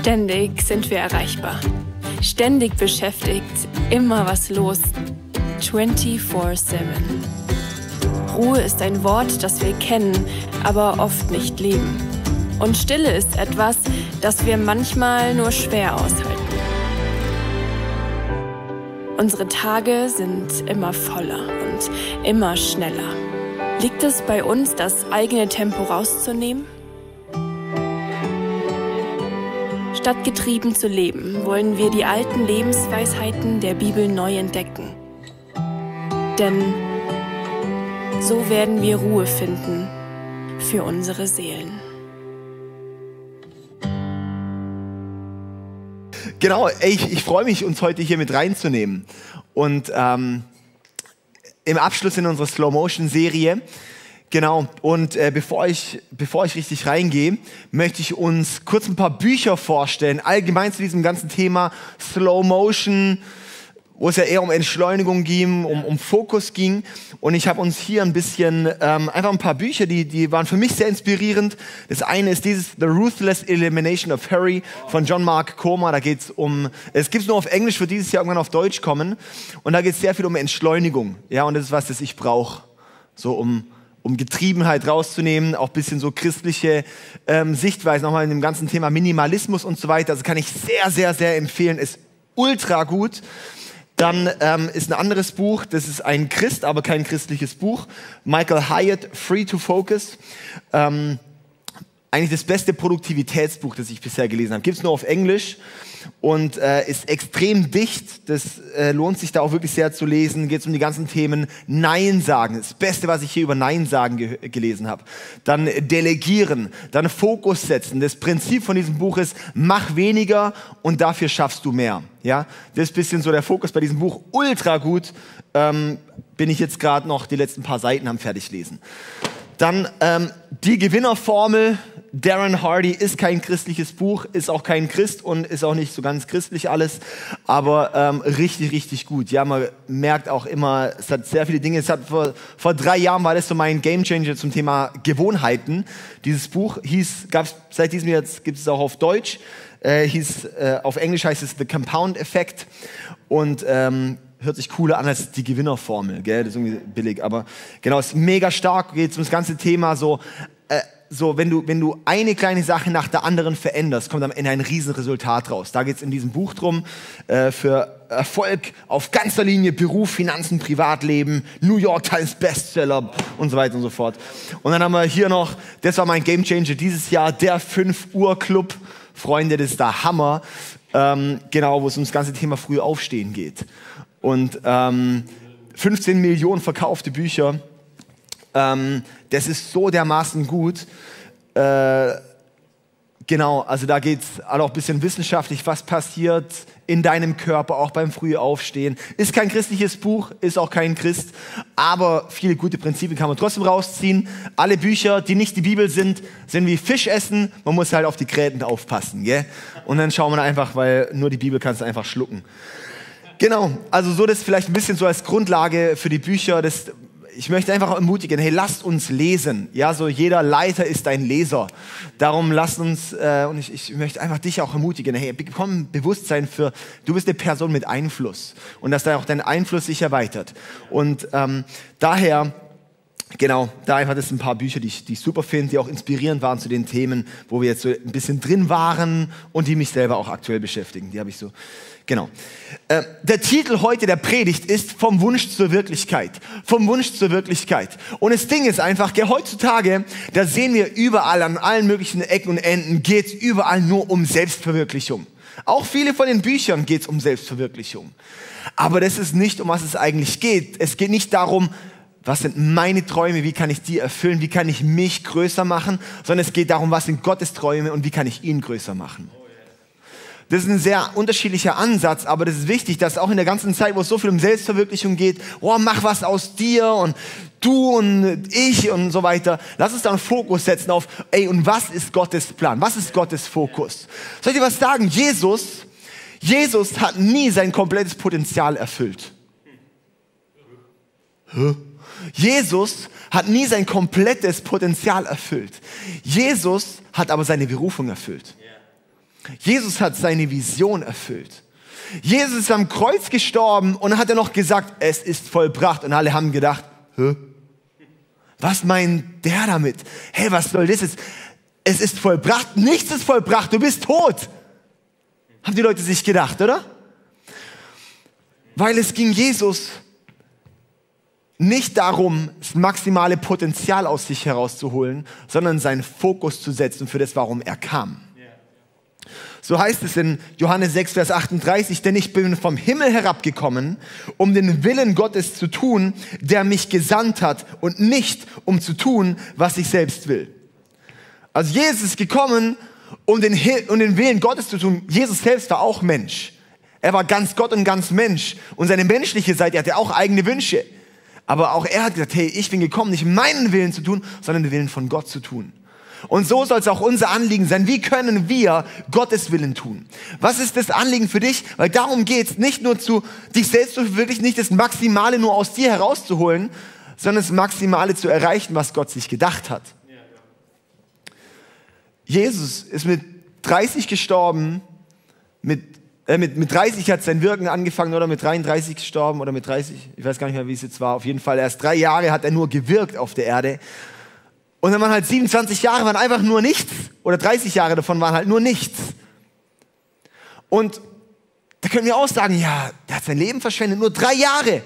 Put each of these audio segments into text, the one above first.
Ständig sind wir erreichbar. Ständig beschäftigt, immer was los. 24-7. Ruhe ist ein Wort, das wir kennen, aber oft nicht leben. Und Stille ist etwas, das wir manchmal nur schwer aushalten. Unsere Tage sind immer voller und immer schneller. Liegt es bei uns, das eigene Tempo rauszunehmen? Statt getrieben zu leben, wollen wir die alten Lebensweisheiten der Bibel neu entdecken. Denn so werden wir Ruhe finden für unsere Seelen. Genau, ich, ich freue mich, uns heute hier mit reinzunehmen. Und ähm, im Abschluss in unserer Slow-Motion-Serie, genau, und äh, bevor, ich, bevor ich richtig reingehe, möchte ich uns kurz ein paar Bücher vorstellen, allgemein zu diesem ganzen Thema Slow-Motion, wo es ja eher um Entschleunigung ging, um, um Fokus ging. Und ich habe uns hier ein bisschen, ähm, einfach ein paar Bücher, die, die waren für mich sehr inspirierend. Das eine ist dieses The Ruthless Elimination of Harry von John Mark Comer. Da geht es um, es gibt nur auf Englisch, wird dieses Jahr irgendwann auf Deutsch kommen. Und da geht es sehr viel um Entschleunigung. Ja, und das ist was, das ich brauche. So um, um Getriebenheit rauszunehmen, auch bisschen so christliche ähm, Sichtweise, nochmal in dem ganzen Thema Minimalismus und so weiter. Also kann ich sehr, sehr, sehr empfehlen. Ist ultra gut. Dann ähm, ist ein anderes Buch, das ist ein Christ, aber kein christliches Buch. Michael Hyatt, Free to Focus. Ähm, eigentlich das beste Produktivitätsbuch, das ich bisher gelesen habe. Gibt es nur auf Englisch und äh, ist extrem dicht. Das äh, lohnt sich da auch wirklich sehr zu lesen. Geht um die ganzen Themen Nein sagen. Das Beste, was ich hier über Nein sagen ge gelesen habe. Dann Delegieren, dann Fokus setzen. Das Prinzip von diesem Buch ist, mach weniger und dafür schaffst du mehr. Ja, das ist bisschen so der Fokus bei diesem Buch. Ultra gut. Ähm, bin ich jetzt gerade noch die letzten paar Seiten am fertig lesen. Dann ähm, die Gewinnerformel. Darren Hardy ist kein christliches Buch, ist auch kein Christ und ist auch nicht so ganz christlich alles, aber ähm, richtig, richtig gut. Ja, man merkt auch immer, es hat sehr viele Dinge. Es hat vor, vor drei Jahren war das so mein Gamechanger zum Thema Gewohnheiten. Dieses Buch hieß, gab's seit diesem Jahr gibt es auch auf Deutsch, äh, hieß äh, auf Englisch heißt es The Compound Effect und ähm, hört sich cooler an als die Gewinnerformel, gell? Das ist irgendwie billig, aber genau, ist mega stark, geht um das ganze Thema so, äh, so wenn du, wenn du eine kleine Sache nach der anderen veränderst, kommt am Ende ein Riesenresultat raus. Da geht es in diesem Buch drum, äh, für Erfolg auf ganzer Linie, Beruf, Finanzen, Privatleben, New York Times Bestseller und so weiter und so fort. Und dann haben wir hier noch, das war mein Gamechanger dieses Jahr, der 5 Uhr Club. Freunde, das ist der Hammer. Ähm, genau, wo es um das ganze Thema früh aufstehen geht und ähm, 15 Millionen verkaufte Bücher. Ähm, das ist so dermaßen gut. Äh, genau, also da geht es auch ein bisschen wissenschaftlich, was passiert in deinem Körper, auch beim Frühaufstehen. Ist kein christliches Buch, ist auch kein Christ, aber viele gute Prinzipien kann man trotzdem rausziehen. Alle Bücher, die nicht die Bibel sind, sind wie Fisch essen. Man muss halt auf die Gräten aufpassen. Gell? Und dann schauen wir einfach, weil nur die Bibel kannst du einfach schlucken. Genau, also so das vielleicht ein bisschen so als Grundlage für die Bücher. Das, ich möchte einfach ermutigen, hey, lasst uns lesen. Ja, so jeder Leiter ist ein Leser. Darum lasst uns, äh, und ich, ich möchte einfach dich auch ermutigen, hey, bekomm Bewusstsein für, du bist eine Person mit Einfluss und dass da auch dein Einfluss sich erweitert. Und ähm, daher Genau, da einfach das ein paar Bücher, die ich, die ich super finde, die auch inspirierend waren zu den Themen, wo wir jetzt so ein bisschen drin waren und die mich selber auch aktuell beschäftigen. Die habe ich so, genau. Äh, der Titel heute der Predigt ist Vom Wunsch zur Wirklichkeit. Vom Wunsch zur Wirklichkeit. Und das Ding ist einfach, heutzutage, da sehen wir überall an allen möglichen Ecken und Enden, geht's überall nur um Selbstverwirklichung. Auch viele von den Büchern geht's um Selbstverwirklichung. Aber das ist nicht, um was es eigentlich geht. Es geht nicht darum, was sind meine Träume, wie kann ich die erfüllen, wie kann ich mich größer machen, sondern es geht darum, was sind Gottes Träume und wie kann ich ihn größer machen. Das ist ein sehr unterschiedlicher Ansatz, aber das ist wichtig, dass auch in der ganzen Zeit, wo es so viel um Selbstverwirklichung geht, oh, mach was aus dir und du und ich und so weiter, lass uns da einen Fokus setzen auf, ey, und was ist Gottes Plan? Was ist Gottes Fokus? Soll ich dir was sagen? Jesus, Jesus hat nie sein komplettes Potenzial erfüllt. Hä? Jesus hat nie sein komplettes Potenzial erfüllt. Jesus hat aber seine Berufung erfüllt. Jesus hat seine Vision erfüllt. Jesus ist am Kreuz gestorben und hat er noch gesagt, es ist vollbracht. Und alle haben gedacht, Hä? was meint der damit? Hey, was soll das jetzt? Es ist vollbracht, nichts ist vollbracht, du bist tot. Haben die Leute sich gedacht, oder? Weil es ging Jesus nicht darum, das maximale Potenzial aus sich herauszuholen, sondern seinen Fokus zu setzen für das, warum er kam. So heißt es in Johannes 6, Vers 38, denn ich bin vom Himmel herabgekommen, um den Willen Gottes zu tun, der mich gesandt hat und nicht um zu tun, was ich selbst will. Also Jesus ist gekommen, um den, um den Willen Gottes zu tun. Jesus selbst war auch Mensch. Er war ganz Gott und ganz Mensch. Und seine menschliche Seite hatte auch eigene Wünsche. Aber auch er hat gesagt, hey, ich bin gekommen, nicht meinen Willen zu tun, sondern den Willen von Gott zu tun. Und so soll es auch unser Anliegen sein. Wie können wir Gottes Willen tun? Was ist das Anliegen für dich? Weil darum geht es nicht nur zu, dich selbst zu wirklich nicht das Maximale nur aus dir herauszuholen, sondern das Maximale zu erreichen, was Gott sich gedacht hat. Jesus ist mit 30 gestorben, mit, äh, mit, mit 30 hat sein Wirken angefangen oder mit 33 gestorben oder mit 30, ich weiß gar nicht mehr, wie es jetzt war. Auf jeden Fall erst drei Jahre hat er nur gewirkt auf der Erde. Und dann waren halt 27 Jahre, waren einfach nur nichts. Oder 30 Jahre davon waren halt nur nichts. Und da können wir auch sagen, ja, der hat sein Leben verschwendet, nur drei Jahre.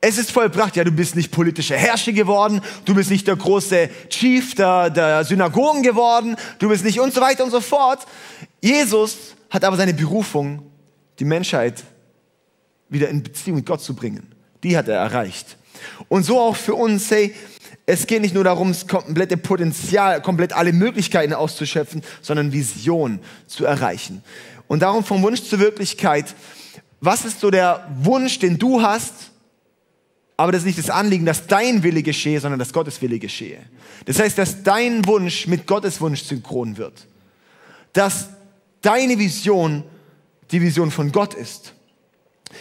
Es ist vollbracht, ja, du bist nicht politischer Herrscher geworden, du bist nicht der große Chief der, der Synagogen geworden, du bist nicht und so weiter und so fort. Jesus hat aber seine Berufung, die Menschheit wieder in Beziehung mit Gott zu bringen. Die hat er erreicht. Und so auch für uns, hey, es geht nicht nur darum, das komplette Potenzial, komplett alle Möglichkeiten auszuschöpfen, sondern Vision zu erreichen. Und darum vom Wunsch zur Wirklichkeit. Was ist so der Wunsch, den du hast? Aber das ist nicht das Anliegen, dass dein Wille geschehe, sondern dass Gottes Wille geschehe. Das heißt, dass dein Wunsch mit Gottes Wunsch synchron wird. Dass deine Vision die Vision von Gott ist.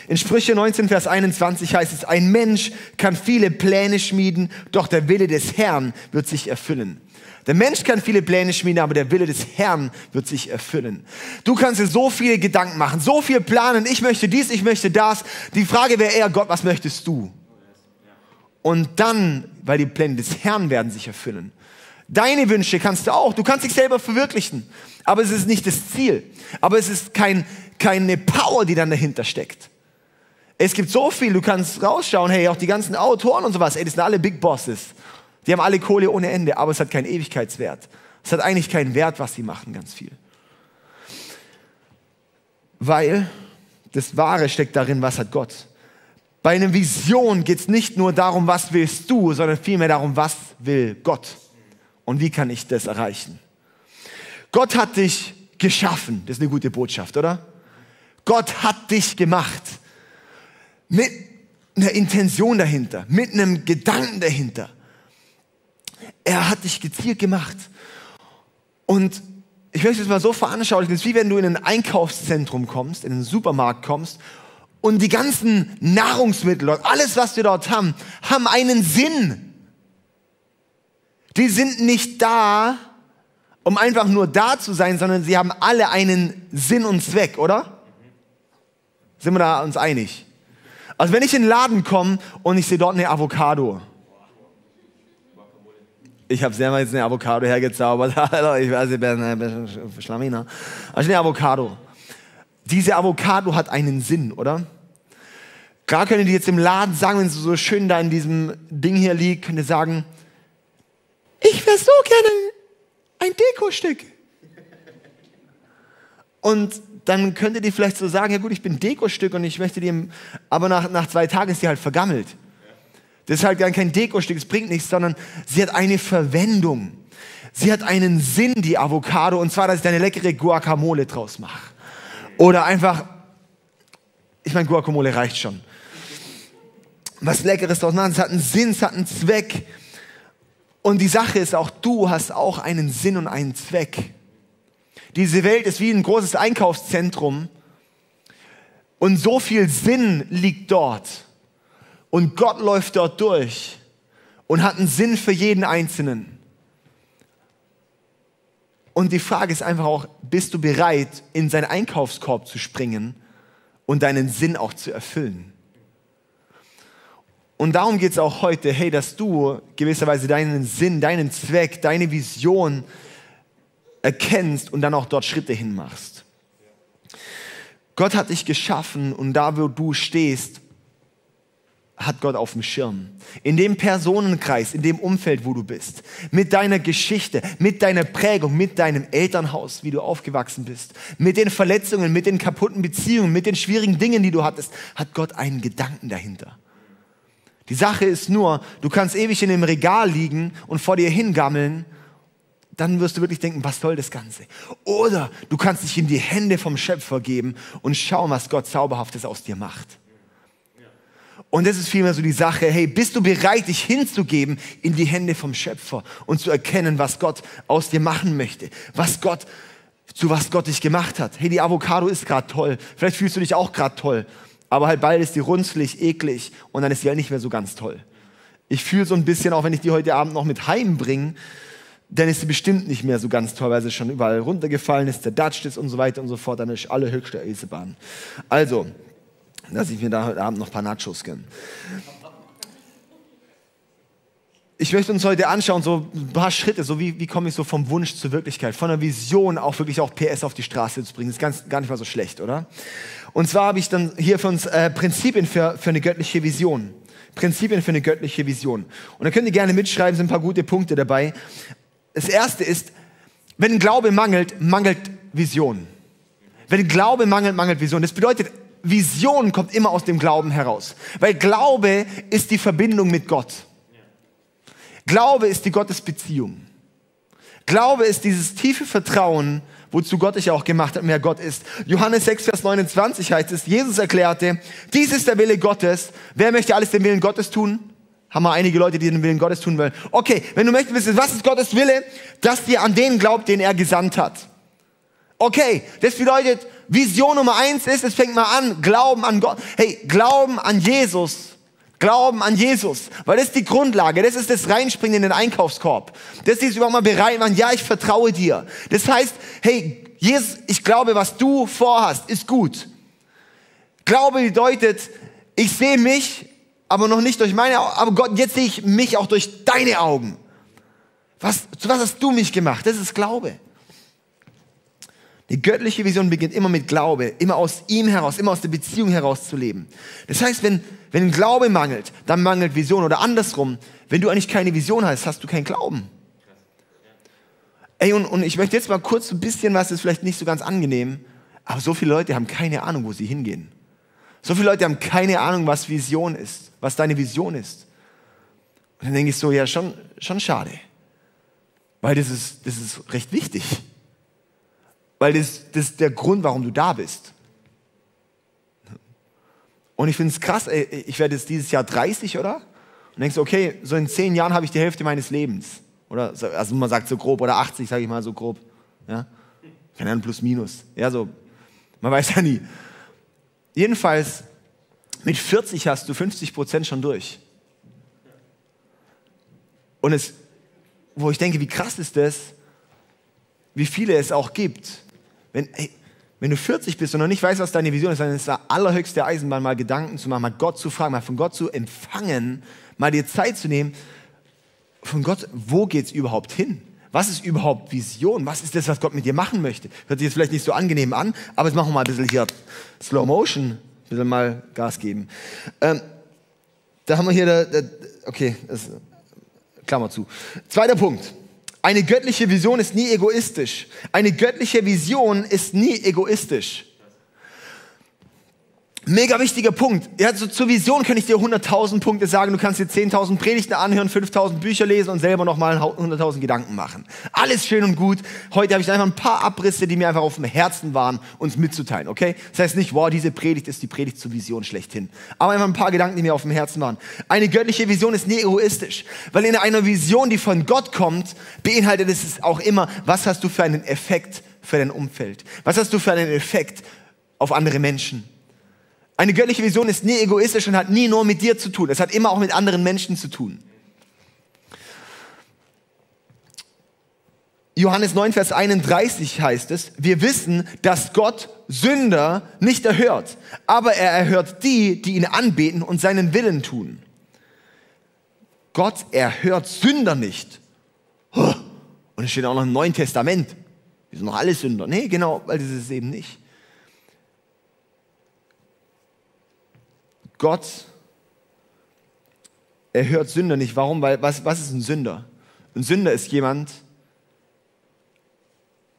In Sprüche 19, Vers 21 heißt es, ein Mensch kann viele Pläne schmieden, doch der Wille des Herrn wird sich erfüllen. Der Mensch kann viele Pläne schmieden, aber der Wille des Herrn wird sich erfüllen. Du kannst dir so viele Gedanken machen, so viel planen, ich möchte dies, ich möchte das. Die Frage wäre eher, Gott, was möchtest du? Und dann, weil die Pläne des Herrn werden sich erfüllen. Deine Wünsche kannst du auch, du kannst dich selber verwirklichen, aber es ist nicht das Ziel. Aber es ist kein, keine Power, die dann dahinter steckt. Es gibt so viel, du kannst rausschauen, hey, auch die ganzen Autoren und sowas, ey, das sind alle Big Bosses. Die haben alle Kohle ohne Ende, aber es hat keinen Ewigkeitswert. Es hat eigentlich keinen Wert, was sie machen, ganz viel. Weil das Wahre steckt darin, was hat Gott. Bei einer Vision geht es nicht nur darum, was willst du, sondern vielmehr darum, was will Gott. Und wie kann ich das erreichen? Gott hat dich geschaffen. Das ist eine gute Botschaft, oder? Gott hat dich gemacht mit einer Intention dahinter, mit einem Gedanken dahinter. Er hat dich gezielt gemacht. Und ich möchte es mal so veranschaulichen, es ist wie wenn du in ein Einkaufszentrum kommst, in einen Supermarkt kommst und die ganzen Nahrungsmittel alles, was wir dort haben, haben einen Sinn. Die sind nicht da, um einfach nur da zu sein, sondern sie haben alle einen Sinn und Zweck, oder? Sind wir da uns einig? Also wenn ich in den Laden komme und ich sehe dort eine Avocado. Ich habe selber jetzt eine Avocado hergezaubert. ich weiß, ich bin ein Schlaminer. Also eine Avocado. Diese Avocado hat einen Sinn, oder? Gar können die jetzt im Laden sagen, wenn sie so schön da in diesem Ding hier liegt, können die sagen, ich wäre so gerne ein Dekostück. Und dann könnte die vielleicht so sagen, ja gut, ich bin Dekostück und ich möchte die, aber nach, nach zwei Tagen ist sie halt vergammelt. Das ist halt gar kein Dekostück, es bringt nichts, sondern sie hat eine Verwendung. Sie hat einen Sinn, die Avocado, und zwar, dass ich da eine leckere Guacamole draus mache. Oder einfach, ich meine, Guacamole reicht schon. Was Leckeres draus machen, es hat einen Sinn, es hat einen Zweck. Und die Sache ist auch, du hast auch einen Sinn und einen Zweck. Diese Welt ist wie ein großes Einkaufszentrum und so viel Sinn liegt dort. Und Gott läuft dort durch und hat einen Sinn für jeden Einzelnen. Und die Frage ist einfach auch, bist du bereit, in seinen Einkaufskorb zu springen und deinen Sinn auch zu erfüllen? Und darum geht es auch heute, hey, dass du gewisserweise deinen Sinn, deinen Zweck, deine Vision erkennst und dann auch dort Schritte hinmachst. Gott hat dich geschaffen und da, wo du stehst, hat Gott auf dem Schirm. In dem Personenkreis, in dem Umfeld, wo du bist, mit deiner Geschichte, mit deiner Prägung, mit deinem Elternhaus, wie du aufgewachsen bist, mit den Verletzungen, mit den kaputten Beziehungen, mit den schwierigen Dingen, die du hattest, hat Gott einen Gedanken dahinter. Die Sache ist nur, du kannst ewig in dem Regal liegen und vor dir hingammeln, dann wirst du wirklich denken, was soll das Ganze? Oder du kannst dich in die Hände vom Schöpfer geben und schauen, was Gott Zauberhaftes aus dir macht. Und das ist vielmehr so die Sache, hey, bist du bereit, dich hinzugeben in die Hände vom Schöpfer und zu erkennen, was Gott aus dir machen möchte, was Gott, zu was Gott dich gemacht hat. Hey, die Avocado ist gerade toll. Vielleicht fühlst du dich auch gerade toll. Aber halt bald ist die runzlig, eklig und dann ist die halt nicht mehr so ganz toll. Ich fühle so ein bisschen, auch wenn ich die heute Abend noch mit heimbringe, dann ist sie bestimmt nicht mehr so ganz toll, weil sie schon überall runtergefallen ist, zerdatscht ist und so weiter und so fort. Dann ist alle höchste Eisenbahn. Also, dass ich mir da heute Abend noch ein paar Nachos gönne. Ich möchte uns heute anschauen, so ein paar Schritte, so wie, wie komme ich so vom Wunsch zur Wirklichkeit, von der Vision auch wirklich auch PS auf die Straße zu bringen. Das ist ganz, gar nicht mal so schlecht, oder? Und zwar habe ich dann hier für uns äh, Prinzipien für, für eine göttliche Vision. Prinzipien für eine göttliche Vision. Und da könnt ihr gerne mitschreiben, sind ein paar gute Punkte dabei. Das erste ist, wenn Glaube mangelt, mangelt Vision. Wenn Glaube mangelt, mangelt Vision. Das bedeutet, Vision kommt immer aus dem Glauben heraus. Weil Glaube ist die Verbindung mit Gott. Glaube ist die Gottesbeziehung. Glaube ist dieses tiefe Vertrauen, wozu Gott dich auch gemacht hat, wer Gott ist. Johannes 6, Vers 29 heißt es, Jesus erklärte, dies ist der Wille Gottes. Wer möchte alles den Willen Gottes tun? Haben wir einige Leute, die den Willen Gottes tun wollen. Okay, wenn du möchtest wissen, was ist Gottes Wille? Dass dir an den glaubt, den er gesandt hat. Okay, das bedeutet, Vision Nummer eins ist, es fängt mal an, Glauben an Gott. Hey, Glauben an Jesus Glauben an Jesus, weil das ist die Grundlage, das ist das Reinspringen in den Einkaufskorb. Das ist überhaupt mal bereit machen, ja, ich vertraue dir. Das heißt, hey, Jesus, ich glaube, was du vorhast, ist gut. Glaube bedeutet, ich sehe mich, aber noch nicht durch meine Augen, aber Gott, jetzt sehe ich mich auch durch deine Augen. Was, zu was hast du mich gemacht? Das ist Glaube. Die göttliche Vision beginnt immer mit Glaube, immer aus ihm heraus, immer aus der Beziehung heraus zu leben. Das heißt, wenn, wenn Glaube mangelt, dann mangelt Vision oder andersrum. Wenn du eigentlich keine Vision hast, hast du keinen Glauben. Ey, und, und ich möchte jetzt mal kurz ein bisschen was, ist vielleicht nicht so ganz angenehm, aber so viele Leute haben keine Ahnung, wo sie hingehen. So viele Leute haben keine Ahnung, was Vision ist, was deine Vision ist. Und dann denke ich so, ja, schon, schon schade. Weil das ist, das ist recht wichtig. Weil das, das ist der Grund, warum du da bist. Und ich finde es krass, ey, ich werde jetzt dieses Jahr 30, oder? Und denkst du, okay, so in zehn Jahren habe ich die Hälfte meines Lebens. Oder, also man sagt so grob, oder 80, sage ich mal so grob. Ja? Keine Ahnung, plus minus. Ja, so, man weiß ja nie. Jedenfalls, mit 40 hast du 50 Prozent schon durch. Und es, wo ich denke, wie krass ist das, wie viele es auch gibt, wenn, ey, wenn du 40 bist und noch nicht weißt, was deine Vision ist, dann ist das allerhöchste Eisenbahn, mal Gedanken zu machen, mal Gott zu fragen, mal von Gott zu empfangen, mal dir Zeit zu nehmen, von Gott, wo geht es überhaupt hin? Was ist überhaupt Vision? Was ist das, was Gott mit dir machen möchte? Hört sich jetzt vielleicht nicht so angenehm an, aber jetzt machen wir mal ein bisschen hier Slow Motion, ein bisschen mal Gas geben. Ähm, da haben wir hier, der, der, okay, das, Klammer zu. Zweiter Punkt. Eine göttliche Vision ist nie egoistisch. Eine göttliche Vision ist nie egoistisch. Mega wichtiger Punkt. Ja, so zur Vision kann ich dir 100.000 Punkte sagen. Du kannst dir 10.000 Predigten anhören, 5.000 Bücher lesen und selber nochmal 100.000 Gedanken machen. Alles schön und gut. Heute habe ich einfach ein paar Abrisse, die mir einfach auf dem Herzen waren, uns mitzuteilen, okay? Das heißt nicht, wow, diese Predigt ist die Predigt zur Vision schlechthin. Aber einfach ein paar Gedanken, die mir auf dem Herzen waren. Eine göttliche Vision ist nie egoistisch. Weil in einer Vision, die von Gott kommt, beinhaltet es auch immer, was hast du für einen Effekt für dein Umfeld? Was hast du für einen Effekt auf andere Menschen? Eine göttliche Vision ist nie egoistisch und hat nie nur mit dir zu tun. Es hat immer auch mit anderen Menschen zu tun. Johannes 9, Vers 31 heißt es, wir wissen, dass Gott Sünder nicht erhört, aber er erhört die, die ihn anbeten und seinen Willen tun. Gott erhört Sünder nicht. Und es steht auch noch im Neuen Testament. Wir sind noch alle Sünder. Nee, genau, weil das ist es eben nicht. Gott erhört Sünder nicht. Warum? Weil was, was ist ein Sünder? Ein Sünder ist jemand,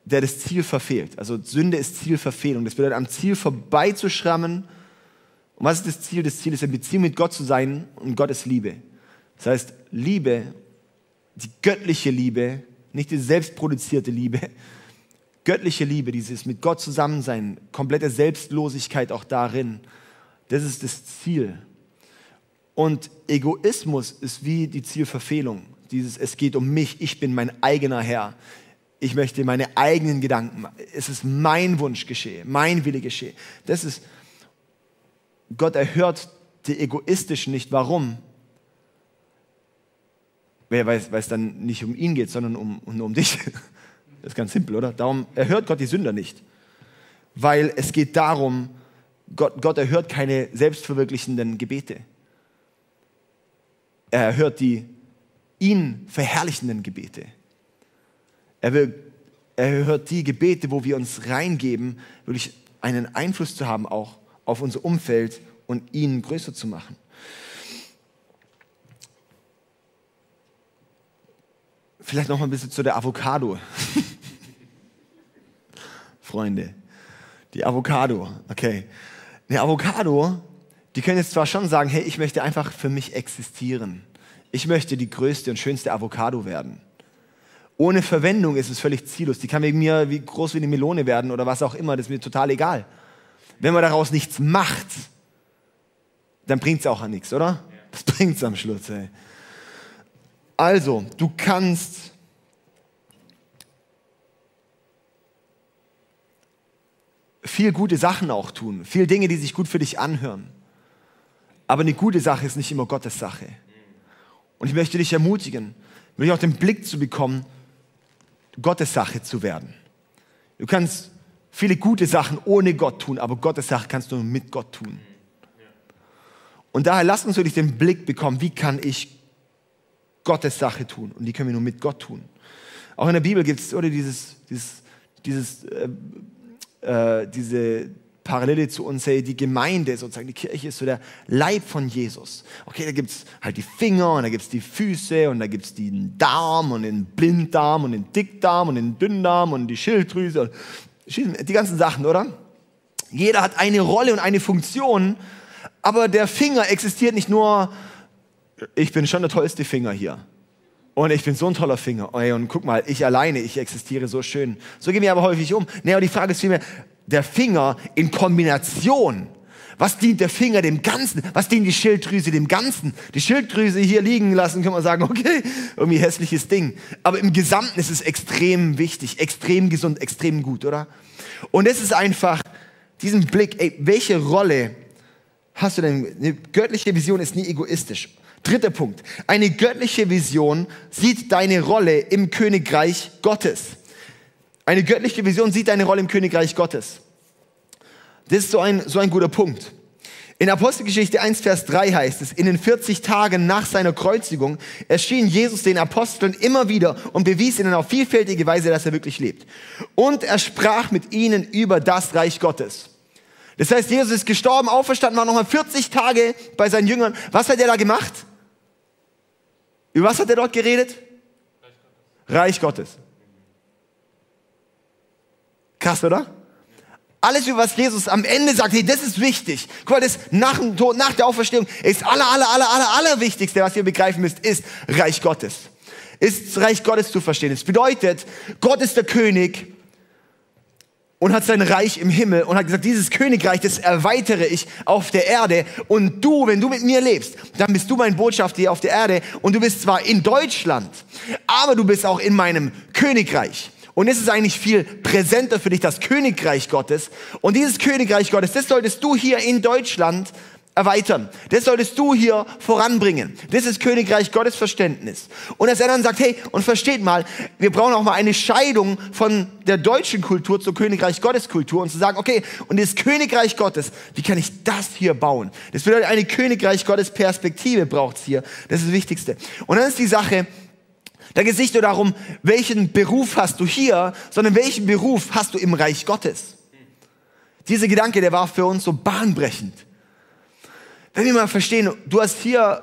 der das Ziel verfehlt. Also Sünde ist Zielverfehlung. Das bedeutet, am Ziel vorbeizuschrammen. Und was ist das Ziel? Das Ziel ist, in Beziehung mit Gott zu sein und Gott ist Liebe. Das heißt, Liebe, die göttliche Liebe, nicht die selbstproduzierte Liebe, göttliche Liebe, dieses mit Gott zusammensein, komplette Selbstlosigkeit auch darin, das ist das Ziel. Und Egoismus ist wie die Zielverfehlung. Dieses, es geht um mich, ich bin mein eigener Herr. Ich möchte meine eigenen Gedanken, es ist mein Wunsch geschehe, mein Wille geschehe. Das ist, Gott erhört die Egoistischen nicht. Warum? Weil, weil es dann nicht um ihn geht, sondern um, nur um dich. Das ist ganz simpel, oder? Darum erhört Gott die Sünder nicht. Weil es geht darum, Gott, Gott erhört keine selbstverwirklichenden Gebete. Er erhört die ihn verherrlichenden Gebete. Er, will, er hört die Gebete, wo wir uns reingeben, wirklich einen Einfluss zu haben auch auf unser Umfeld und ihn größer zu machen. Vielleicht noch mal ein bisschen zu der Avocado. Freunde, die Avocado, okay. Eine Avocado, die können jetzt zwar schon sagen, hey, ich möchte einfach für mich existieren. Ich möchte die größte und schönste Avocado werden. Ohne Verwendung ist es völlig ziellos. Die kann wegen mir wie groß wie eine Melone werden oder was auch immer, das ist mir total egal. Wenn man daraus nichts macht, dann bringt es auch an nichts, oder? Das bringt es am Schluss. Ey. Also, du kannst viel gute Sachen auch tun, viel Dinge, die sich gut für dich anhören. Aber eine gute Sache ist nicht immer Gottes Sache. Und ich möchte dich ermutigen, wirklich auch den Blick zu bekommen, Gottes Sache zu werden. Du kannst viele gute Sachen ohne Gott tun, aber Gottes Sache kannst du nur mit Gott tun. Und daher lass uns wirklich den Blick bekommen, wie kann ich Gottes Sache tun. Und die können wir nur mit Gott tun. Auch in der Bibel gibt es oder dieses, dieses, dieses, äh, äh, diese Parallele zu uns, hey, die Gemeinde, sozusagen die Kirche ist so der Leib von Jesus. Okay, da gibt es halt die Finger und da gibt es die Füße und da gibt es den Darm und den Blinddarm und den Dickdarm und den Dünndarm und die Schilddrüse. Die ganzen Sachen, oder? Jeder hat eine Rolle und eine Funktion, aber der Finger existiert nicht nur ich bin schon der tollste Finger hier. Und ich bin so ein toller Finger. Oh, und guck mal, ich alleine, ich existiere so schön. So gehen wir aber häufig um. Nee, aber die Frage ist vielmehr, der Finger in Kombination. Was dient der Finger dem Ganzen? Was dient die Schilddrüse dem Ganzen? Die Schilddrüse hier liegen lassen, kann man sagen, okay, irgendwie hässliches Ding. Aber im Gesamten ist es extrem wichtig, extrem gesund, extrem gut, oder? Und es ist einfach diesen Blick, ey, welche Rolle hast du denn? Eine göttliche Vision ist nie egoistisch. Dritter Punkt. Eine göttliche Vision sieht deine Rolle im Königreich Gottes. Eine göttliche Vision sieht deine Rolle im Königreich Gottes. Das ist so ein, so ein guter Punkt. In Apostelgeschichte 1, Vers 3 heißt es, in den 40 Tagen nach seiner Kreuzigung erschien Jesus den Aposteln immer wieder und bewies ihnen auf vielfältige Weise, dass er wirklich lebt. Und er sprach mit ihnen über das Reich Gottes. Das heißt, Jesus ist gestorben, auferstanden, war nochmal 40 Tage bei seinen Jüngern. Was hat er da gemacht? Über was hat er dort geredet? Reich Gottes. Krass, oder? Alles, über was Jesus am Ende sagt, hey, das ist wichtig. Guck mal, das nach dem Tod, nach der Auferstehung ist aller, aller, aller, aller, aller Wichtigste, was ihr begreifen müsst, ist Reich Gottes. Ist Reich Gottes zu verstehen. Es bedeutet, Gott ist der König und hat sein Reich im Himmel und hat gesagt, dieses Königreich, das erweitere ich auf der Erde. Und du, wenn du mit mir lebst, dann bist du mein Botschafter hier auf der Erde. Und du bist zwar in Deutschland, aber du bist auch in meinem Königreich. Und es ist eigentlich viel präsenter für dich, das Königreich Gottes. Und dieses Königreich Gottes, das solltest du hier in Deutschland erweitern. Das solltest du hier voranbringen. Das ist Königreich Gottes Verständnis. Und dass er dann sagt, hey, und versteht mal, wir brauchen auch mal eine Scheidung von der deutschen Kultur zur Königreich Gottes Kultur und zu sagen, okay, und das Königreich Gottes, wie kann ich das hier bauen? Das bedeutet, eine Königreich Gottes Perspektive braucht es hier. Das ist das Wichtigste. Und dann ist die Sache, da geht es nicht nur darum, welchen Beruf hast du hier, sondern welchen Beruf hast du im Reich Gottes. Dieser Gedanke, der war für uns so bahnbrechend. Wenn wir mal verstehen, du hast hier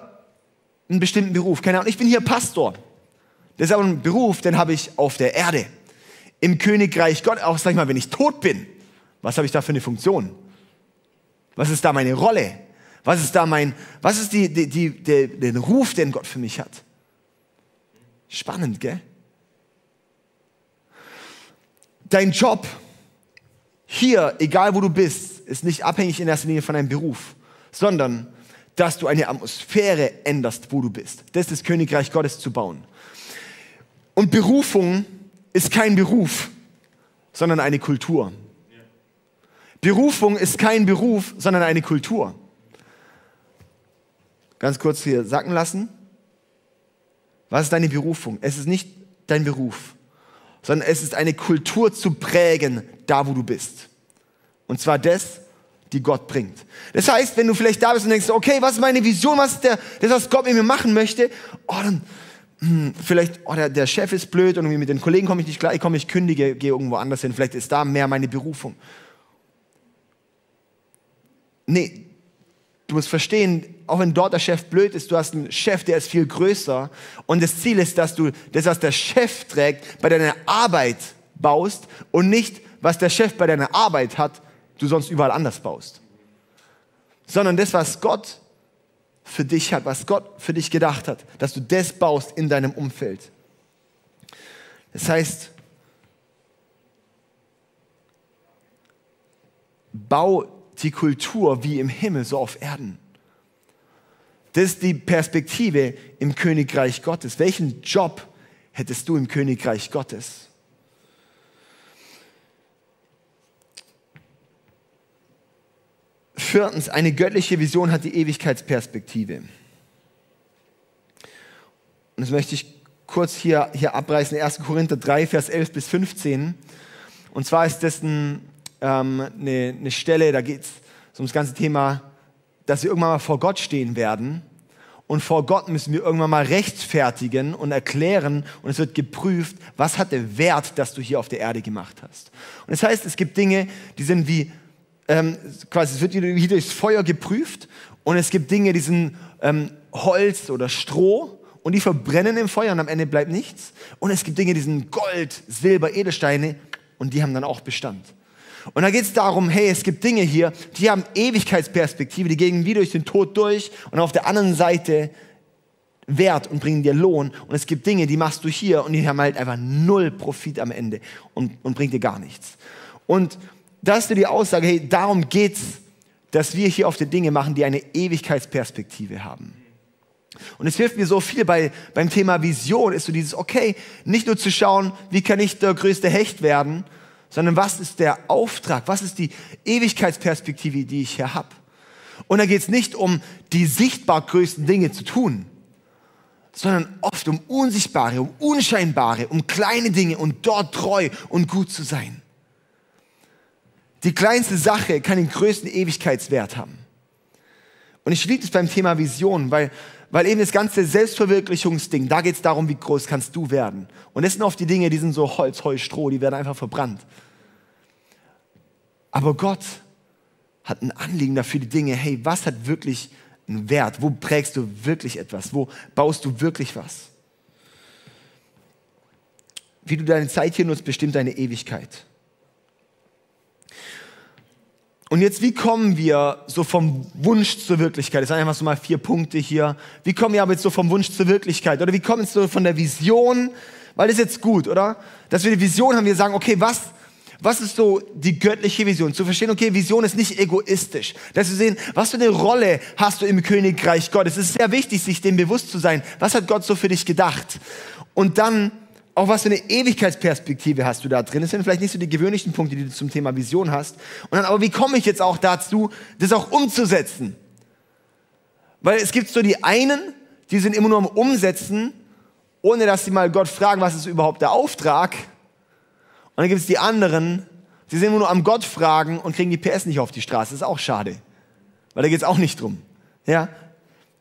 einen bestimmten Beruf, keine Ahnung, ich bin hier Pastor. Das ist aber ein Beruf, den habe ich auf der Erde. Im Königreich Gott, auch sag ich mal, wenn ich tot bin, was habe ich da für eine Funktion? Was ist da meine Rolle? Was ist da mein, was ist die, die, die, der, den Ruf, den Gott für mich hat? Spannend, gell? Dein Job hier, egal wo du bist, ist nicht abhängig in erster Linie von deinem Beruf sondern dass du eine Atmosphäre änderst, wo du bist. Das ist das Königreich Gottes zu bauen. Und Berufung ist kein Beruf, sondern eine Kultur. Berufung ist kein Beruf, sondern eine Kultur. Ganz kurz hier sacken lassen. Was ist deine Berufung? Es ist nicht dein Beruf, sondern es ist eine Kultur zu prägen, da wo du bist. Und zwar das, die Gott bringt. Das heißt, wenn du vielleicht da bist und denkst, okay, was ist meine Vision, was ist der, das, was Gott mit mir machen möchte, oh, dann hm, vielleicht, oh, der, der Chef ist blöd und mit den Kollegen komme ich nicht klar, ich komme, ich kündige, gehe irgendwo anders hin, vielleicht ist da mehr meine Berufung. Nee, du musst verstehen, auch wenn dort der Chef blöd ist, du hast einen Chef, der ist viel größer und das Ziel ist, dass du das, was der Chef trägt, bei deiner Arbeit baust und nicht, was der Chef bei deiner Arbeit hat, du sonst überall anders baust. Sondern das, was Gott für dich hat, was Gott für dich gedacht hat, dass du das baust in deinem Umfeld. Das heißt, bau die Kultur wie im Himmel, so auf Erden. Das ist die Perspektive im Königreich Gottes. Welchen Job hättest du im Königreich Gottes? Viertens, eine göttliche Vision hat die Ewigkeitsperspektive. Und das möchte ich kurz hier, hier abreißen, 1. Korinther 3, Vers 11 bis 15. Und zwar ist das ein, ähm, eine, eine Stelle, da geht es um das ganze Thema, dass wir irgendwann mal vor Gott stehen werden. Und vor Gott müssen wir irgendwann mal rechtfertigen und erklären und es wird geprüft, was hat der Wert, dass du hier auf der Erde gemacht hast. Und das heißt, es gibt Dinge, die sind wie ähm, quasi, es wird wieder durchs Feuer geprüft und es gibt Dinge, die sind ähm, Holz oder Stroh und die verbrennen im Feuer und am Ende bleibt nichts. Und es gibt Dinge, die sind Gold, Silber, Edelsteine und die haben dann auch Bestand. Und da geht es darum, hey, es gibt Dinge hier, die haben Ewigkeitsperspektive, die gehen wie durch den Tod durch und auf der anderen Seite Wert und bringen dir Lohn. Und es gibt Dinge, die machst du hier und die haben halt einfach null Profit am Ende und, und bringt dir gar nichts. Und da hast du die Aussage, hey, darum geht's, dass wir hier auf die Dinge machen, die eine Ewigkeitsperspektive haben. Und es hilft mir so viel bei, beim Thema Vision, ist so dieses, okay, nicht nur zu schauen, wie kann ich der größte Hecht werden, sondern was ist der Auftrag, was ist die Ewigkeitsperspektive, die ich hier habe. Und da geht es nicht um die sichtbar größten Dinge zu tun, sondern oft um unsichtbare, um unscheinbare, um kleine Dinge und dort treu und gut zu sein. Die kleinste Sache kann den größten Ewigkeitswert haben. Und ich liebe es beim Thema Vision, weil, weil eben das ganze Selbstverwirklichungsding, da geht es darum, wie groß kannst du werden. Und das sind oft die Dinge, die sind so Holz, Heu, Stroh, die werden einfach verbrannt. Aber Gott hat ein Anliegen dafür, die Dinge, hey, was hat wirklich einen Wert? Wo prägst du wirklich etwas? Wo baust du wirklich was? Wie du deine Zeit hier nutzt, bestimmt deine Ewigkeit. Und jetzt, wie kommen wir so vom Wunsch zur Wirklichkeit? Das sind einfach so mal vier Punkte hier. Wie kommen wir aber jetzt so vom Wunsch zur Wirklichkeit? Oder wie kommen wir so von der Vision? Weil das ist jetzt gut, oder? Dass wir die Vision haben, wir sagen, okay, was, was ist so die göttliche Vision? Zu verstehen, okay, Vision ist nicht egoistisch. Dass wir sehen, was für eine Rolle hast du im Königreich Gottes. Es ist sehr wichtig, sich dem bewusst zu sein. Was hat Gott so für dich gedacht? Und dann auch was für eine Ewigkeitsperspektive hast du da drin? Das sind vielleicht nicht so die gewöhnlichen Punkte, die du zum Thema Vision hast. Und dann, aber wie komme ich jetzt auch dazu, das auch umzusetzen? Weil es gibt so die einen, die sind immer nur am Umsetzen, ohne dass sie mal Gott fragen, was ist überhaupt der Auftrag. Und dann gibt es die anderen, die sind immer nur am Gott fragen und kriegen die PS nicht auf die Straße. Das ist auch schade. Weil da geht es auch nicht drum. Ja?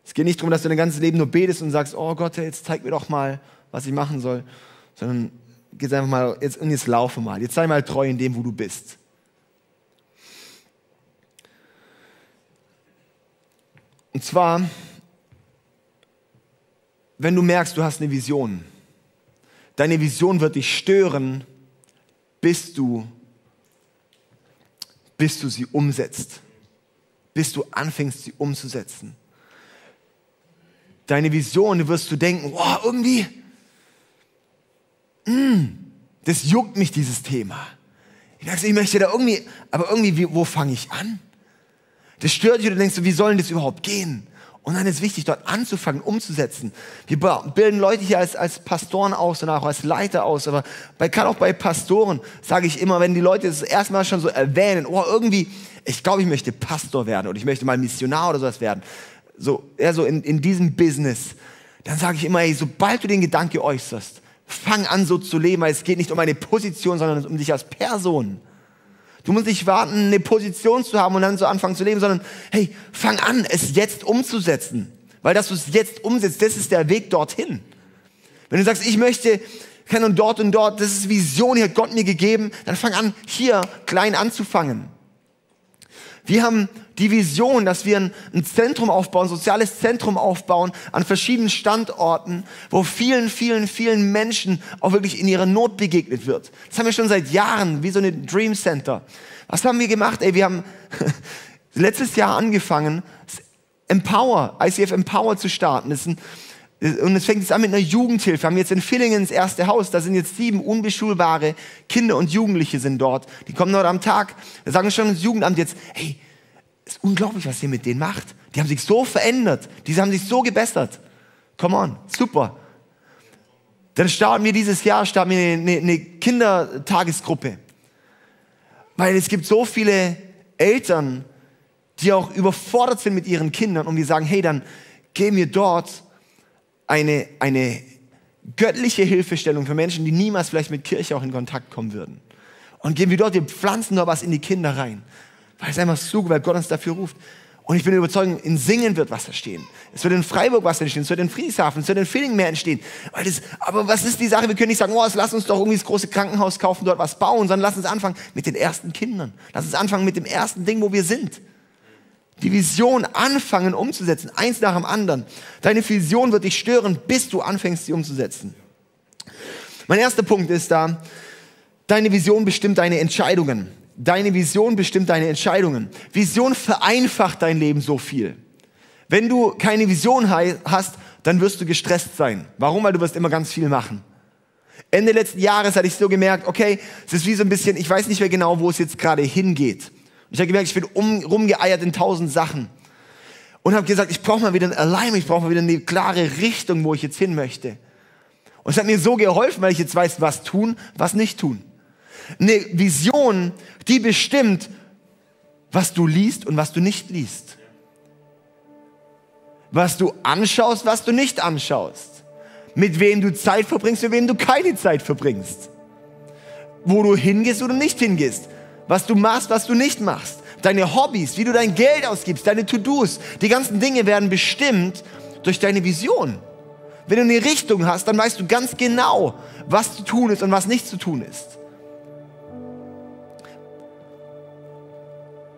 Es geht nicht darum, dass du dein ganzes Leben nur betest und sagst, oh Gott, jetzt zeig mir doch mal, was ich machen soll. Sondern geht einfach mal, jetzt, und jetzt laufe mal. Jetzt sei mal treu in dem, wo du bist. Und zwar, wenn du merkst, du hast eine Vision. Deine Vision wird dich stören, bis du, bis du sie umsetzt. Bis du anfängst, sie umzusetzen. Deine Vision, wirst du denken, wow, irgendwie, mm, das juckt mich, dieses Thema. Ich möchte da irgendwie, aber irgendwie, wo fange ich an? Das stört dich du denkst, wie soll denn das überhaupt gehen? Und dann ist wichtig, dort anzufangen, umzusetzen. Wir bilden Leute hier als, als Pastoren aus und auch als Leiter aus, aber bei, kann auch bei Pastoren, sage ich immer, wenn die Leute das erstmal schon so erwähnen, oh, irgendwie, ich glaube, ich möchte Pastor werden oder ich möchte mal Missionar oder sowas werden, so, eher so in, in diesem Business, dann sage ich immer, ey, sobald du den Gedanke äußerst, fang an so zu leben, weil es geht nicht um eine Position, sondern um dich als Person. Du musst nicht warten, eine Position zu haben und dann so anfangen zu leben, sondern hey, fang an, es jetzt umzusetzen. Weil dass du es jetzt umsetzt, das ist der Weg dorthin. Wenn du sagst, ich möchte, kann und dort und dort, das ist Vision, die hat Gott mir gegeben, dann fang an, hier klein anzufangen. Wir haben die Vision, dass wir ein, ein, Zentrum aufbauen, ein soziales Zentrum aufbauen an verschiedenen Standorten, wo vielen, vielen, vielen Menschen auch wirklich in ihrer Not begegnet wird. Das haben wir schon seit Jahren, wie so eine Dream Center. Was haben wir gemacht? Ey, wir haben letztes Jahr angefangen, Empower, ICF Empower zu starten. Das ist ein, und es fängt jetzt an mit einer Jugendhilfe. Wir haben jetzt in Villingen das erste Haus. Da sind jetzt sieben unbeschulbare Kinder und Jugendliche sind dort. Die kommen dort am Tag. Da sagen schon das Jugendamt jetzt, hey, ist unglaublich, was ihr mit denen macht. Die haben sich so verändert. Die haben sich so gebessert. Come on, super. Dann starten wir dieses Jahr starten wir eine, eine Kindertagesgruppe. Weil es gibt so viele Eltern, die auch überfordert sind mit ihren Kindern und wir sagen, hey, dann gehen wir dort eine, eine göttliche Hilfestellung für Menschen, die niemals vielleicht mit Kirche auch in Kontakt kommen würden. Und gehen wir dort, wir pflanzen da was in die Kinder rein. Weil es einfach so, weil Gott uns dafür ruft. Und ich bin überzeugt, in Singen wird was entstehen. Es wird in Freiburg was entstehen, es wird in Friedrichshafen, es wird in Villingen mehr entstehen. Das, aber was ist die Sache? Wir können nicht sagen, oh, lass uns doch irgendwie das große Krankenhaus kaufen, dort was bauen, sondern lass uns anfangen mit den ersten Kindern. Lass uns anfangen mit dem ersten Ding, wo wir sind. Die Vision anfangen umzusetzen, eins nach dem anderen. Deine Vision wird dich stören, bis du anfängst, sie umzusetzen. Mein erster Punkt ist da, deine Vision bestimmt deine Entscheidungen. Deine Vision bestimmt deine Entscheidungen. Vision vereinfacht dein Leben so viel. Wenn du keine Vision hast, dann wirst du gestresst sein. Warum? Weil du wirst immer ganz viel machen. Ende letzten Jahres hatte ich so gemerkt, okay, es ist wie so ein bisschen, ich weiß nicht mehr genau, wo es jetzt gerade hingeht. Und ich habe gemerkt, ich bin um, rumgeeiert in tausend Sachen. Und habe gesagt, ich brauche mal wieder ein Alignment, ich brauche mal wieder eine klare Richtung, wo ich jetzt hin möchte. Und es hat mir so geholfen, weil ich jetzt weiß, was tun, was nicht tun eine Vision, die bestimmt, was du liest und was du nicht liest. Was du anschaust, was du nicht anschaust. Mit wem du Zeit verbringst, mit wem du keine Zeit verbringst. Wo du hingehst oder nicht hingehst. Was du machst, was du nicht machst. Deine Hobbys, wie du dein Geld ausgibst, deine To-Dos. Die ganzen Dinge werden bestimmt durch deine Vision. Wenn du eine Richtung hast, dann weißt du ganz genau, was zu tun ist und was nicht zu tun ist.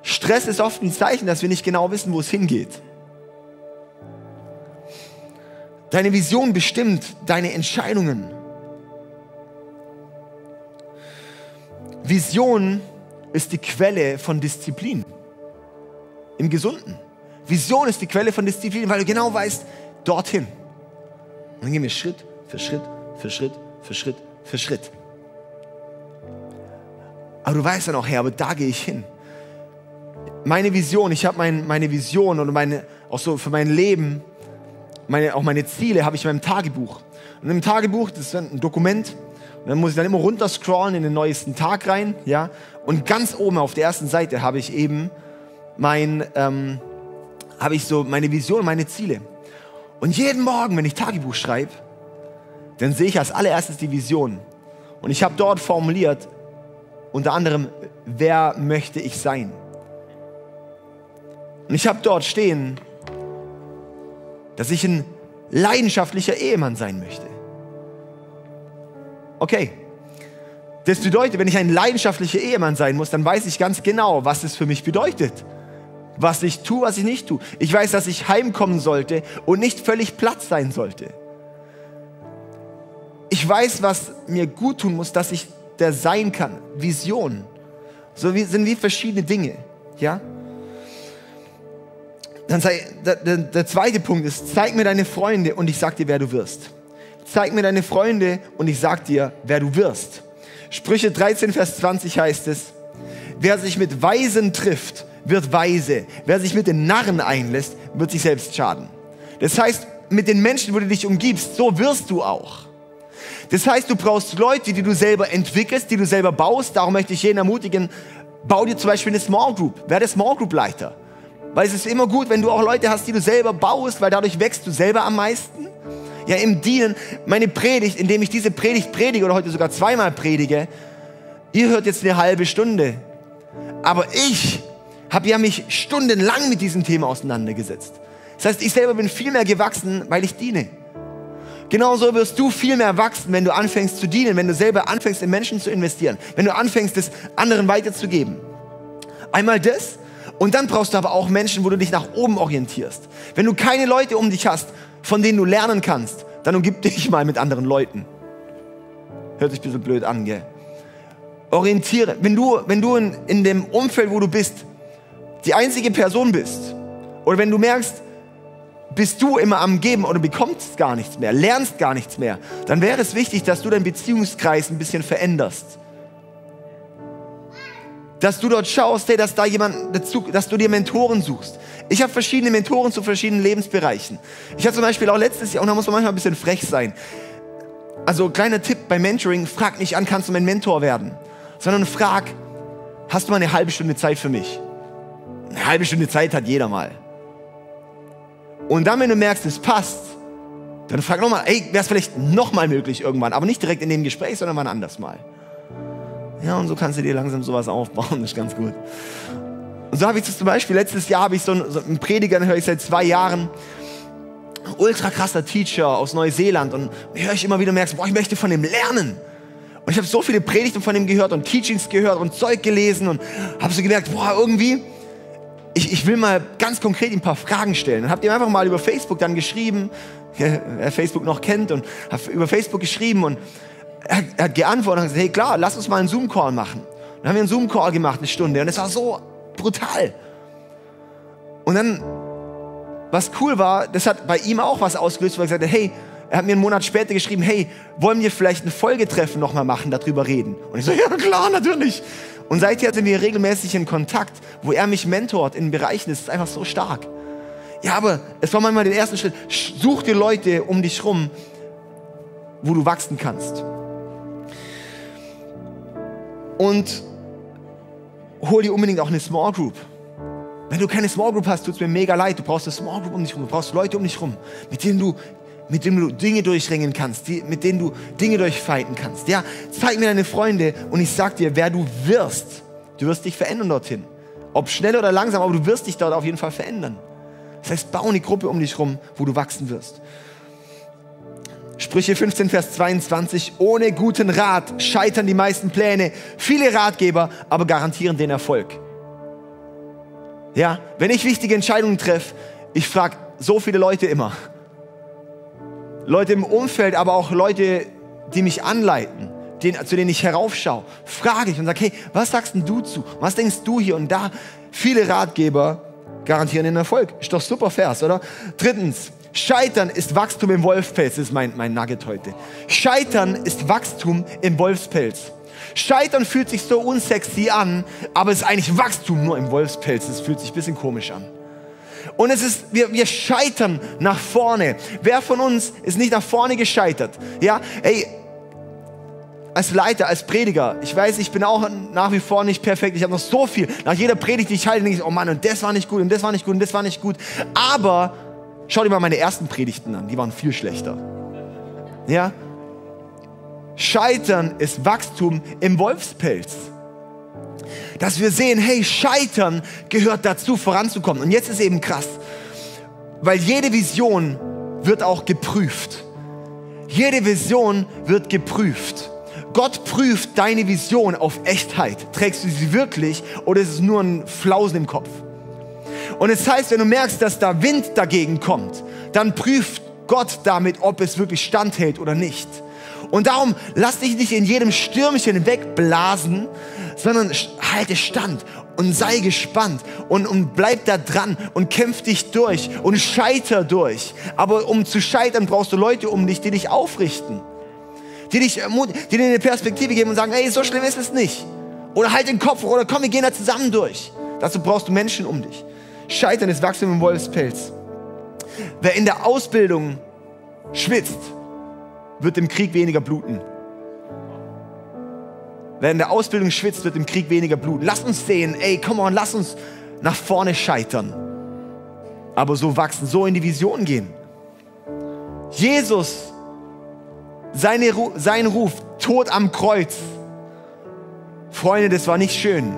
Stress ist oft ein Zeichen, dass wir nicht genau wissen, wo es hingeht. Deine Vision bestimmt deine Entscheidungen. Vision ist die Quelle von Disziplin. Im Gesunden. Vision ist die Quelle von Disziplin, weil du genau weißt, dorthin. Und dann gehen wir Schritt für Schritt, für Schritt, für Schritt, für Schritt. Aber du weißt dann auch, Herr, aber da gehe ich hin meine Vision, ich habe mein, meine Vision und meine, auch so für mein Leben, meine, auch meine Ziele habe ich in meinem Tagebuch. Und im Tagebuch, das ist ein Dokument, und dann muss ich dann immer runter scrollen in den neuesten Tag rein, ja. Und ganz oben auf der ersten Seite habe ich eben mein, ähm, habe ich so meine Vision, meine Ziele. Und jeden Morgen, wenn ich Tagebuch schreibe, dann sehe ich als allererstes die Vision. Und ich habe dort formuliert, unter anderem, wer möchte ich sein? Und ich habe dort stehen, dass ich ein leidenschaftlicher Ehemann sein möchte. Okay. Das bedeutet, wenn ich ein leidenschaftlicher Ehemann sein muss, dann weiß ich ganz genau, was es für mich bedeutet. Was ich tue, was ich nicht tue. Ich weiß, dass ich heimkommen sollte und nicht völlig platt sein sollte. Ich weiß, was mir gut tun muss, dass ich der sein kann. Vision. So sind wie verschiedene Dinge. Ja? Dann sei, der, der, zweite Punkt ist, zeig mir deine Freunde und ich sag dir, wer du wirst. Zeig mir deine Freunde und ich sag dir, wer du wirst. Sprüche 13, Vers 20 heißt es, wer sich mit Weisen trifft, wird weise. Wer sich mit den Narren einlässt, wird sich selbst schaden. Das heißt, mit den Menschen, wo du dich umgibst, so wirst du auch. Das heißt, du brauchst Leute, die du selber entwickelst, die du selber baust. Darum möchte ich jeden ermutigen, bau dir zum Beispiel eine Small Group. Werde Small Group Leiter. Weil es ist immer gut, wenn du auch Leute hast, die du selber baust, weil dadurch wächst du selber am meisten. Ja, im Dienen, meine Predigt, indem ich diese Predigt predige oder heute sogar zweimal predige, ihr hört jetzt eine halbe Stunde. Aber ich habe ja mich stundenlang mit diesem Thema auseinandergesetzt. Das heißt, ich selber bin viel mehr gewachsen, weil ich diene. Genauso wirst du viel mehr wachsen, wenn du anfängst zu dienen, wenn du selber anfängst in Menschen zu investieren, wenn du anfängst, es anderen weiterzugeben. Einmal das und dann brauchst du aber auch Menschen, wo du dich nach oben orientierst. Wenn du keine Leute um dich hast, von denen du lernen kannst, dann umgib dich mal mit anderen Leuten. Hört sich ein bisschen blöd an, gell? Orientiere. Wenn du, wenn du in, in dem Umfeld, wo du bist, die einzige Person bist, oder wenn du merkst, bist du immer am Geben oder bekommst gar nichts mehr, lernst gar nichts mehr, dann wäre es wichtig, dass du deinen Beziehungskreis ein bisschen veränderst. Dass du dort schaust, hey, dass da jemand dazu, dass du dir Mentoren suchst. Ich habe verschiedene Mentoren zu verschiedenen Lebensbereichen. Ich hatte zum Beispiel auch letztes Jahr, und da muss man manchmal ein bisschen frech sein. Also kleiner Tipp beim Mentoring, frag nicht an, kannst du mein Mentor werden, sondern frag, hast du mal eine halbe Stunde Zeit für mich? Eine halbe Stunde Zeit hat jeder mal. Und dann, wenn du merkst, es passt, dann frag nochmal, ey, wäre es vielleicht nochmal möglich irgendwann, aber nicht direkt in dem Gespräch, sondern wann anders mal. Ja, und so kannst du dir langsam sowas aufbauen, das ist ganz gut. Und so habe ich das zum Beispiel, letztes Jahr habe ich so einen, so einen Prediger, den höre ich seit zwei Jahren, ultra krasser Teacher aus Neuseeland und höre ich immer wieder, merkst, boah, ich möchte von dem lernen. Und ich habe so viele Predigten von ihm gehört und Teachings gehört und Zeug gelesen und habe so gemerkt, boah, irgendwie, ich, ich will mal ganz konkret ein paar Fragen stellen. Dann habt ihr einfach mal über Facebook dann geschrieben, wer Facebook noch kennt, und hat über Facebook geschrieben und er, er hat geantwortet und gesagt, hey klar, lass uns mal einen Zoom-Call machen. Dann haben wir einen Zoom-Call gemacht, eine Stunde, und es war so brutal. Und dann, was cool war, das hat bei ihm auch was ausgelöst, weil er gesagt hat, hey, er hat mir einen Monat später geschrieben, hey, wollen wir vielleicht ein Folgetreffen nochmal machen, darüber reden? Und ich so, ja klar, natürlich. Und seither sind wir regelmäßig in Kontakt, wo er mich mentort in Bereichen, das ist einfach so stark. Ja, aber es war manchmal der erste Schritt. Such dir Leute um dich rum, wo du wachsen kannst. Und hol dir unbedingt auch eine Small Group. Wenn du keine Small Group hast, tut es mir mega leid. Du brauchst eine Small Group um dich rum. Du brauchst Leute um dich rum, mit denen du mit denen du Dinge durchringen kannst, die, mit denen du Dinge durchfighten kannst. Ja, zeig mir deine Freunde und ich sag dir, wer du wirst. Du wirst dich verändern dorthin. Ob schnell oder langsam, aber du wirst dich dort auf jeden Fall verändern. Das heißt, bau eine Gruppe um dich rum, wo du wachsen wirst. Sprüche 15, Vers 22. Ohne guten Rat scheitern die meisten Pläne. Viele Ratgeber aber garantieren den Erfolg. Ja, wenn ich wichtige Entscheidungen treffe, ich frage so viele Leute immer, Leute im Umfeld, aber auch Leute, die mich anleiten, den, zu denen ich heraufschaue, frage ich und sage, hey, was sagst denn du zu? Was denkst du hier und da? Viele Ratgeber garantieren den Erfolg. Ist doch super Vers, oder? Drittens, Scheitern ist Wachstum im Wolfspelz, ist mein, mein Nugget heute. Scheitern ist Wachstum im Wolfspelz. Scheitern fühlt sich so unsexy an, aber es ist eigentlich Wachstum nur im Wolfspelz. Das fühlt sich ein bisschen komisch an. Und es ist, wir, wir scheitern nach vorne. Wer von uns ist nicht nach vorne gescheitert? Ja, ey, als Leiter, als Prediger, ich weiß, ich bin auch nach wie vor nicht perfekt. Ich habe noch so viel. Nach jeder Predigt, die ich halte, denke ich, oh Mann, und das war nicht gut, und das war nicht gut, und das war nicht gut. Aber schau dir mal meine ersten Predigten an, die waren viel schlechter. Ja? Scheitern ist Wachstum im Wolfspelz. Dass wir sehen, hey, Scheitern gehört dazu, voranzukommen. Und jetzt ist eben krass, weil jede Vision wird auch geprüft. Jede Vision wird geprüft. Gott prüft deine Vision auf Echtheit. Trägst du sie wirklich oder ist es nur ein Flausen im Kopf? Und es heißt, wenn du merkst, dass da Wind dagegen kommt, dann prüft Gott damit, ob es wirklich standhält oder nicht. Und darum lass dich nicht in jedem Stürmchen wegblasen, sondern halte stand und sei gespannt und, und bleib da dran und kämpf dich durch und scheiter durch. Aber um zu scheitern, brauchst du Leute um dich, die dich aufrichten die, dich, die dir eine Perspektive geben und sagen, hey, so schlimm ist es nicht. Oder halt den Kopf oder komm, wir gehen da zusammen durch. Dazu brauchst du Menschen um dich. Scheitern ist Wachstum im Wolfspelz. Wer in der Ausbildung schwitzt, wird im Krieg weniger bluten. Wer in der Ausbildung schwitzt, wird im Krieg weniger bluten. Lass uns sehen, ey, come on, lass uns nach vorne scheitern. Aber so wachsen, so in die Vision gehen. Jesus seine, sein Ruf, Tod am Kreuz. Freunde, das war nicht schön,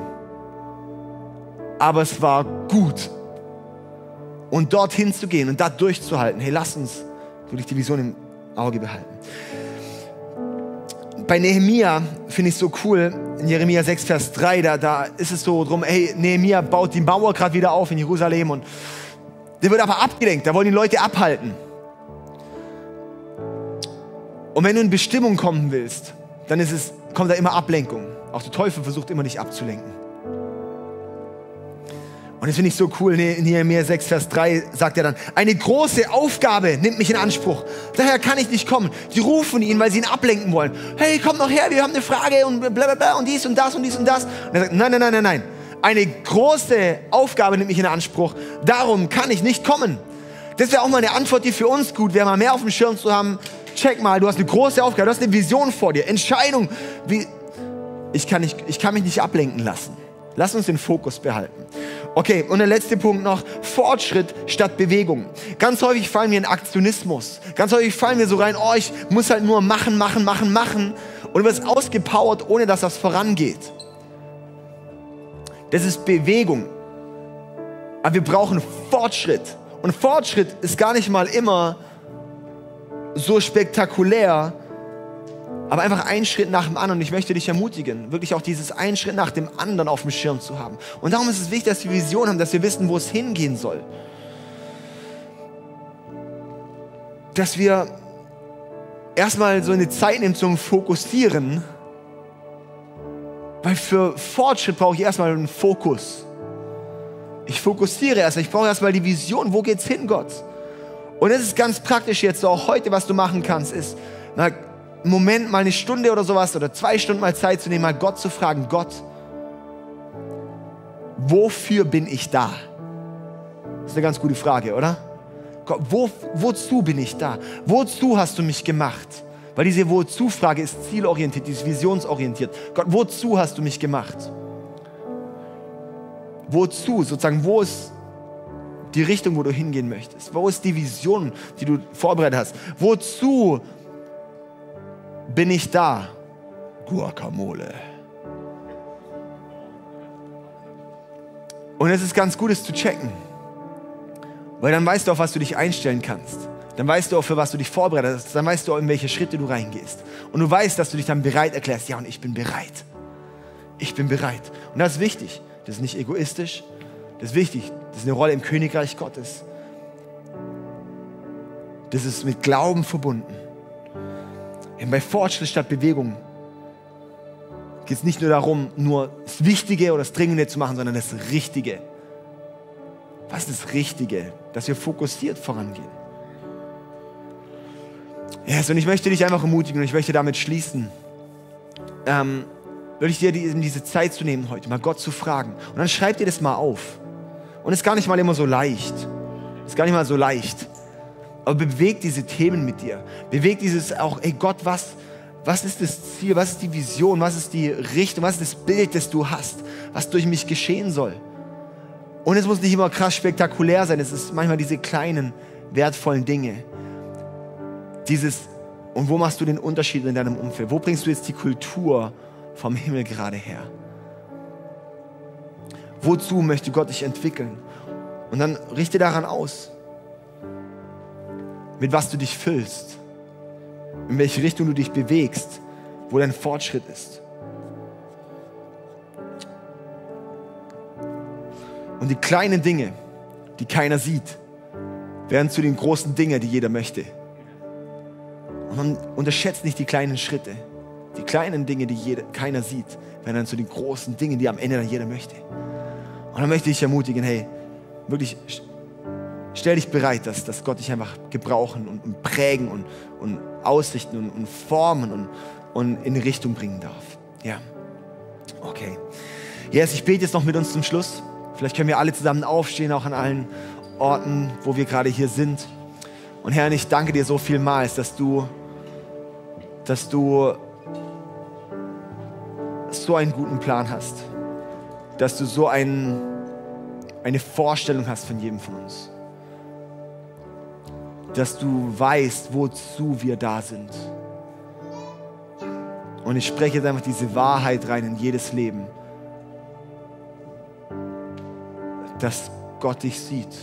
aber es war gut. Und dorthin zu gehen und da durchzuhalten, hey, lass uns wirklich die Vision im Auge behalten. Bei Nehemia finde ich es so cool, in Jeremia 6, Vers 3, da, da ist es so drum, hey, Nehemia baut die Mauer gerade wieder auf in Jerusalem und der wird aber abgelenkt, da wollen die Leute abhalten. Und wenn du in Bestimmung kommen willst, dann ist es, kommt da immer Ablenkung. Auch der Teufel versucht immer dich abzulenken. Und das finde ich so cool. In Nehemiah 6, Vers 3 sagt er dann, eine große Aufgabe nimmt mich in Anspruch. Daher kann ich nicht kommen. Die rufen ihn, weil sie ihn ablenken wollen. Hey, komm noch her, wir haben eine Frage und bla bla und dies und das und dies und das. Und er sagt, nein, nein, nein, nein, nein. Eine große Aufgabe nimmt mich in Anspruch. Darum kann ich nicht kommen. Das wäre auch mal eine Antwort, die für uns gut wäre, mal mehr auf dem Schirm zu haben check mal, du hast eine große Aufgabe, du hast eine Vision vor dir, Entscheidung. Wie, ich, kann nicht, ich kann mich nicht ablenken lassen. Lass uns den Fokus behalten. Okay, und der letzte Punkt noch, Fortschritt statt Bewegung. Ganz häufig fallen wir in Aktionismus. Ganz häufig fallen wir so rein, oh, ich muss halt nur machen, machen, machen, machen. Und du wirst ausgepowert, ohne dass das vorangeht. Das ist Bewegung. Aber wir brauchen Fortschritt. Und Fortschritt ist gar nicht mal immer so spektakulär, aber einfach einen Schritt nach dem anderen. Und ich möchte dich ermutigen, wirklich auch dieses einen Schritt nach dem anderen auf dem Schirm zu haben. Und darum ist es wichtig, dass wir Vision haben, dass wir wissen, wo es hingehen soll. Dass wir erstmal so eine Zeit nehmen zum Fokussieren, weil für Fortschritt brauche ich erstmal einen Fokus. Ich fokussiere erstmal, ich brauche erstmal die Vision, wo geht's hin, Gott? Und es ist ganz praktisch jetzt auch heute, was du machen kannst, ist mal Moment, mal eine Stunde oder sowas oder zwei Stunden mal Zeit zu nehmen, mal Gott zu fragen, Gott, wofür bin ich da? Das ist eine ganz gute Frage, oder? Gott, wo, wozu bin ich da? Wozu hast du mich gemacht? Weil diese Wozu-Frage ist zielorientiert, die ist visionsorientiert. Gott, wozu hast du mich gemacht? Wozu? Sozusagen, wo ist die Richtung, wo du hingehen möchtest? Wo ist die Vision, die du vorbereitet hast? Wozu bin ich da? Guacamole. Und es ist ganz gut, es zu checken. Weil dann weißt du, auf was du dich einstellen kannst. Dann weißt du auch, für was du dich vorbereitest. Dann weißt du auch, in welche Schritte du reingehst. Und du weißt, dass du dich dann bereit erklärst. Ja, und ich bin bereit. Ich bin bereit. Und das ist wichtig. Das ist nicht egoistisch. Das ist wichtig. Das ist eine Rolle im Königreich Gottes. Das ist mit Glauben verbunden. Und bei Fortschritt statt Bewegung geht es nicht nur darum, nur das Wichtige oder das Dringende zu machen, sondern das Richtige. Was ist das Richtige? Dass wir fokussiert vorangehen. Yes, und ich möchte dich einfach ermutigen und ich möchte damit schließen. Ähm, würde ich dir diese Zeit zu nehmen heute, mal Gott zu fragen. Und dann schreib dir das mal auf. Und es ist gar nicht mal immer so leicht. Ist gar nicht mal so leicht. Aber beweg diese Themen mit dir. Beweg dieses auch, ey Gott, was, Was ist das Ziel? Was ist die Vision? Was ist die Richtung? Was ist das Bild, das du hast, was durch mich geschehen soll? Und es muss nicht immer krass spektakulär sein. Es ist manchmal diese kleinen, wertvollen Dinge. Dieses, und wo machst du den Unterschied in deinem Umfeld? Wo bringst du jetzt die Kultur vom Himmel gerade her? Wozu möchte Gott dich entwickeln? Und dann richte daran aus, mit was du dich füllst, in welche Richtung du dich bewegst, wo dein Fortschritt ist. Und die kleinen Dinge, die keiner sieht, werden zu den großen Dingen, die jeder möchte. Und man unterschätzt nicht die kleinen Schritte. Die kleinen Dinge, die jeder, keiner sieht, werden dann zu den großen Dingen, die am Ende dann jeder möchte. Und dann möchte ich ermutigen, hey, wirklich stell dich bereit, dass, dass Gott dich einfach gebrauchen und, und prägen und, und ausrichten und, und formen und, und in Richtung bringen darf. Ja. Okay. Yes, ich bete jetzt noch mit uns zum Schluss. Vielleicht können wir alle zusammen aufstehen, auch an allen Orten, wo wir gerade hier sind. Und Herr, ich danke dir so vielmals, dass du, dass du so einen guten Plan hast, dass du so ein, eine Vorstellung hast von jedem von uns, dass du weißt, wozu wir da sind. Und ich spreche jetzt einfach diese Wahrheit rein in jedes Leben dass Gott dich sieht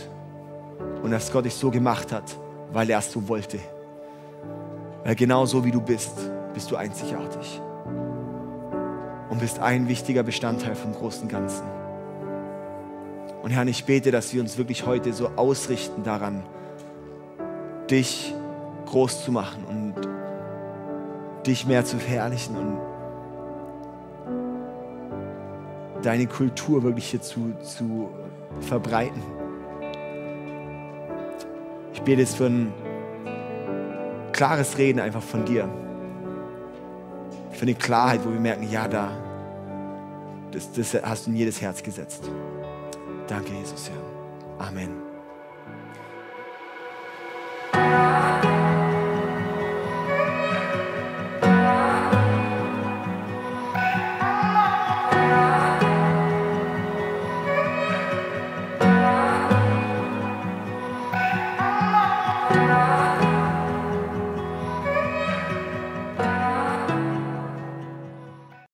und dass Gott dich so gemacht hat, weil er es so wollte. Weil genau so wie du bist, bist du einzigartig und bist ein wichtiger Bestandteil vom großen Ganzen. Und Herr, ich bete, dass wir uns wirklich heute so ausrichten daran, dich groß zu machen und dich mehr zu verherrlichen und deine Kultur wirklich hier zu, zu verbreiten. Ich bete jetzt für ein klares Reden einfach von dir. Für eine Klarheit, wo wir merken, ja, da, das, das hast du in jedes Herz gesetzt. Danke, Jesus, ja. Amen.